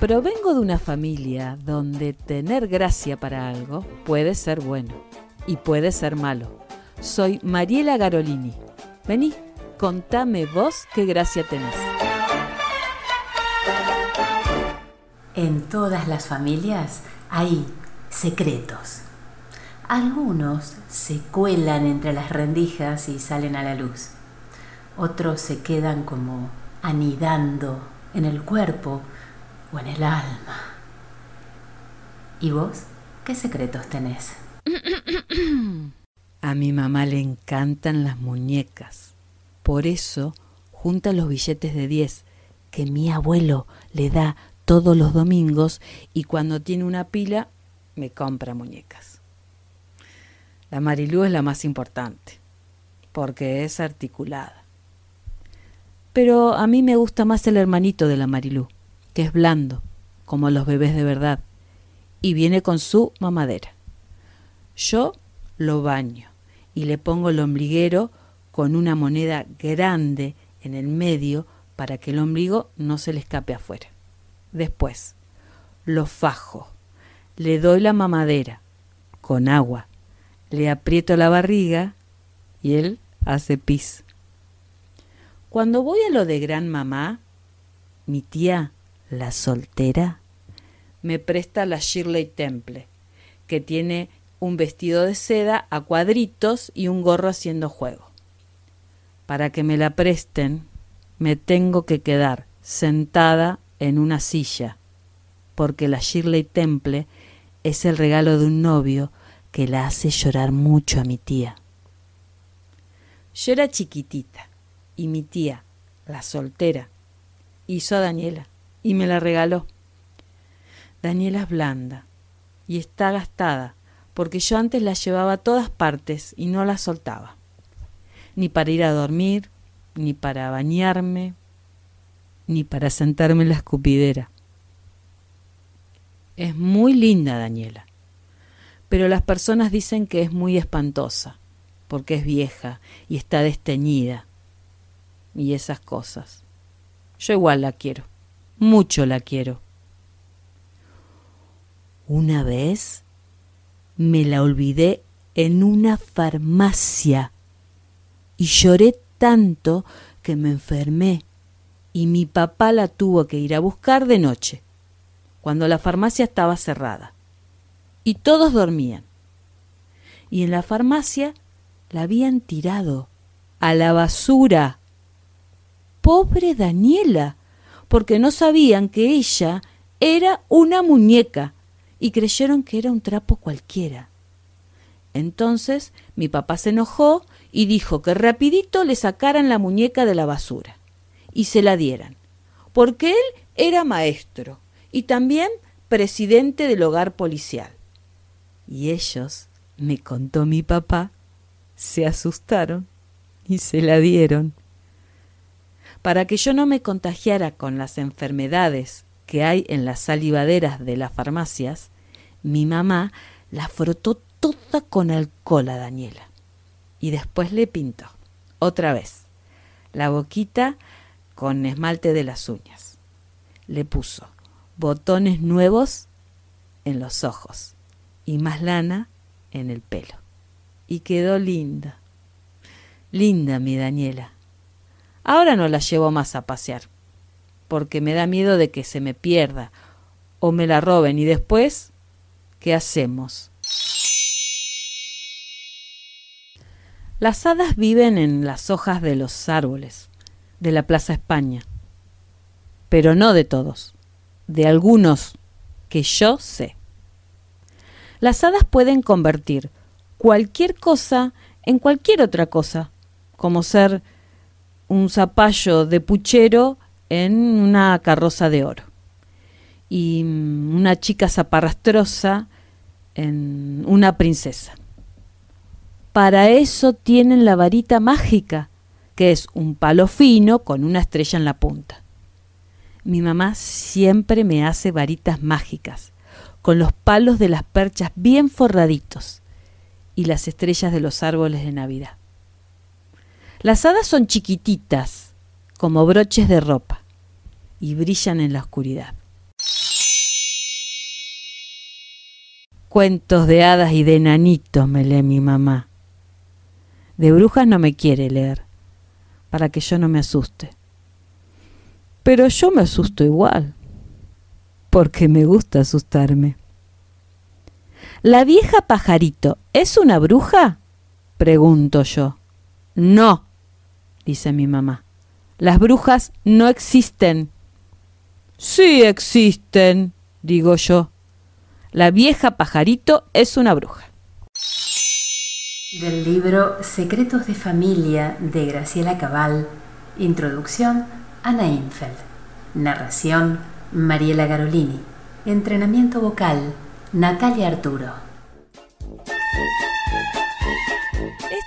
Provengo de una familia donde tener gracia para algo puede ser bueno y puede ser malo. Soy Mariela Garolini. Vení, contame vos qué gracia tenés. En todas las familias hay secretos. Algunos se cuelan entre las rendijas y salen a la luz. Otros se quedan como anidando en el cuerpo o en el alma. ¿Y vos qué secretos tenés? A mi mamá le encantan las muñecas. Por eso junta los billetes de 10 que mi abuelo le da todos los domingos y cuando tiene una pila me compra muñecas. La Marilú es la más importante porque es articulada. Pero a mí me gusta más el hermanito de la Marilú, que es blando, como los bebés de verdad, y viene con su mamadera. Yo lo baño y le pongo el ombliguero con una moneda grande en el medio para que el ombligo no se le escape afuera. Después, lo fajo, le doy la mamadera con agua, le aprieto la barriga y él hace pis. Cuando voy a lo de gran mamá, mi tía, la soltera, me presta la Shirley Temple, que tiene un vestido de seda a cuadritos y un gorro haciendo juego. Para que me la presten, me tengo que quedar sentada en una silla, porque la Shirley Temple es el regalo de un novio que la hace llorar mucho a mi tía. Yo era chiquitita y mi tía, la soltera, hizo a Daniela y me la regaló. Daniela es blanda y está gastada porque yo antes la llevaba a todas partes y no la soltaba, ni para ir a dormir, ni para bañarme, ni para sentarme en la escupidera. Es muy linda Daniela, pero las personas dicen que es muy espantosa, porque es vieja y está desteñida, y esas cosas. Yo igual la quiero, mucho la quiero. Una vez me la olvidé en una farmacia y lloré tanto que me enfermé y mi papá la tuvo que ir a buscar de noche, cuando la farmacia estaba cerrada y todos dormían. Y en la farmacia la habían tirado a la basura. Pobre Daniela, porque no sabían que ella era una muñeca y creyeron que era un trapo cualquiera. Entonces mi papá se enojó y dijo que rapidito le sacaran la muñeca de la basura y se la dieran, porque él era maestro y también presidente del hogar policial. Y ellos, me contó mi papá, se asustaron y se la dieron. Para que yo no me contagiara con las enfermedades que hay en las salivaderas de las farmacias, mi mamá la frotó toda con alcohol a Daniela y después le pintó, otra vez, la boquita con esmalte de las uñas. Le puso botones nuevos en los ojos y más lana en el pelo. Y quedó linda, linda mi Daniela. Ahora no la llevo más a pasear porque me da miedo de que se me pierda o me la roben y después, ¿qué hacemos? Las hadas viven en las hojas de los árboles de la Plaza España, pero no de todos, de algunos que yo sé. Las hadas pueden convertir cualquier cosa en cualquier otra cosa, como ser un zapallo de puchero en una carroza de oro. Y una chica zaparrastrosa en una princesa. Para eso tienen la varita mágica, que es un palo fino con una estrella en la punta. Mi mamá siempre me hace varitas mágicas, con los palos de las perchas bien forraditos y las estrellas de los árboles de Navidad. Las hadas son chiquititas, como broches de ropa y brillan en la oscuridad. Cuentos de hadas y de nanitos me lee mi mamá. De brujas no me quiere leer, para que yo no me asuste. Pero yo me asusto igual, porque me gusta asustarme. ¿La vieja pajarito es una bruja? pregunto yo. No, dice mi mamá. Las brujas no existen. Sí existen, digo yo. La vieja pajarito es una bruja. Del libro Secretos de Familia de Graciela Cabal. Introducción Ana Infeld. Narración Mariela Garolini. Entrenamiento vocal Natalia Arturo.